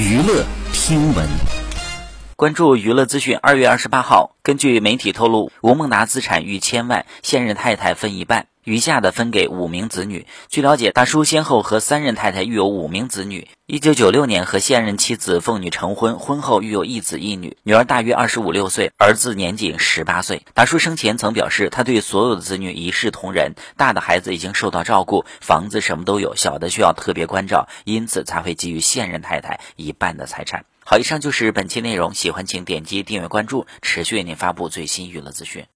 娱乐听闻，关注娱乐资讯。二月二十八号，根据媒体透露，吴孟达资产逾千万，现任太太分一半，余下的分给五名子女。据了解，大叔先后和三任太太育有五名子女。一九九六年和现任妻子凤女成婚，婚后育有一子一女，女儿大约二十五六岁，儿子年仅十八岁。达叔生前曾表示，他对所有的子女一视同仁，大的孩子已经受到照顾，房子什么都有，小的需要特别关照，因此才会给予现任太太一半的财产。好，以上就是本期内容。喜欢请点击订阅关注，持续为您发布最新娱乐资讯。